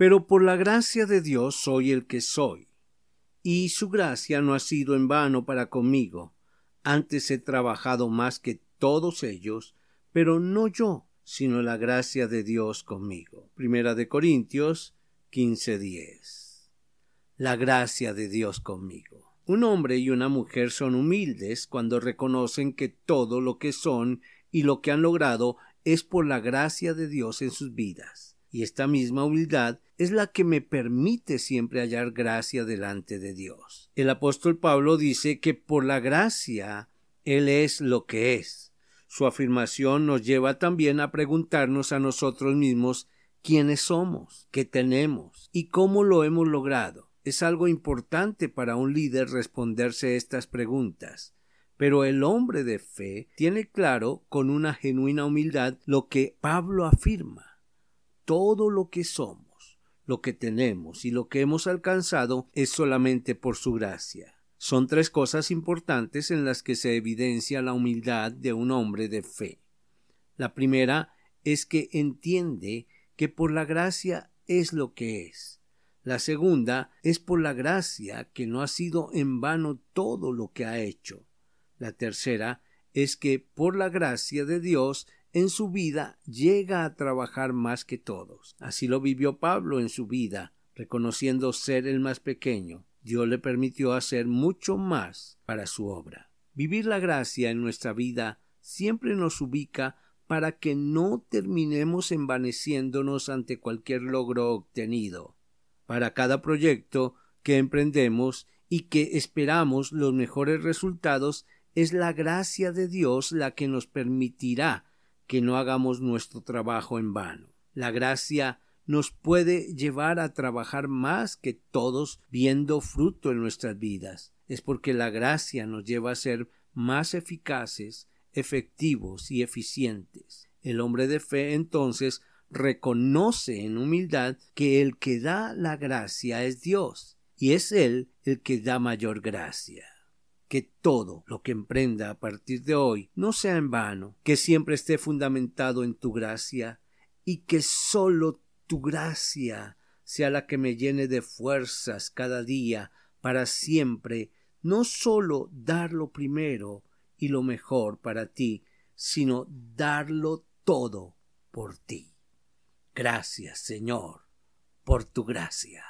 Pero por la gracia de Dios soy el que soy, y su gracia no ha sido en vano para conmigo. Antes he trabajado más que todos ellos, pero no yo, sino la gracia de Dios conmigo. Primera de Corintios 15:10. La gracia de Dios conmigo. Un hombre y una mujer son humildes cuando reconocen que todo lo que son y lo que han logrado es por la gracia de Dios en sus vidas y esta misma humildad es la que me permite siempre hallar gracia delante de Dios. El apóstol Pablo dice que por la gracia Él es lo que es. Su afirmación nos lleva también a preguntarnos a nosotros mismos quiénes somos, qué tenemos y cómo lo hemos logrado. Es algo importante para un líder responderse estas preguntas. Pero el hombre de fe tiene claro con una genuina humildad lo que Pablo afirma todo lo que somos, lo que tenemos y lo que hemos alcanzado es solamente por su gracia. Son tres cosas importantes en las que se evidencia la humildad de un hombre de fe. La primera es que entiende que por la gracia es lo que es. La segunda es por la gracia que no ha sido en vano todo lo que ha hecho. La tercera es que por la gracia de Dios en su vida llega a trabajar más que todos. Así lo vivió Pablo en su vida, reconociendo ser el más pequeño. Dios le permitió hacer mucho más para su obra. Vivir la gracia en nuestra vida siempre nos ubica para que no terminemos envaneciéndonos ante cualquier logro obtenido. Para cada proyecto que emprendemos y que esperamos los mejores resultados, es la gracia de Dios la que nos permitirá que no hagamos nuestro trabajo en vano. La gracia nos puede llevar a trabajar más que todos viendo fruto en nuestras vidas. Es porque la gracia nos lleva a ser más eficaces, efectivos y eficientes. El hombre de fe entonces reconoce en humildad que el que da la gracia es Dios, y es Él el que da mayor gracia que todo lo que emprenda a partir de hoy no sea en vano, que siempre esté fundamentado en tu gracia y que sólo tu gracia sea la que me llene de fuerzas cada día para siempre no sólo dar lo primero y lo mejor para ti, sino darlo todo por ti. Gracias, Señor, por tu gracia.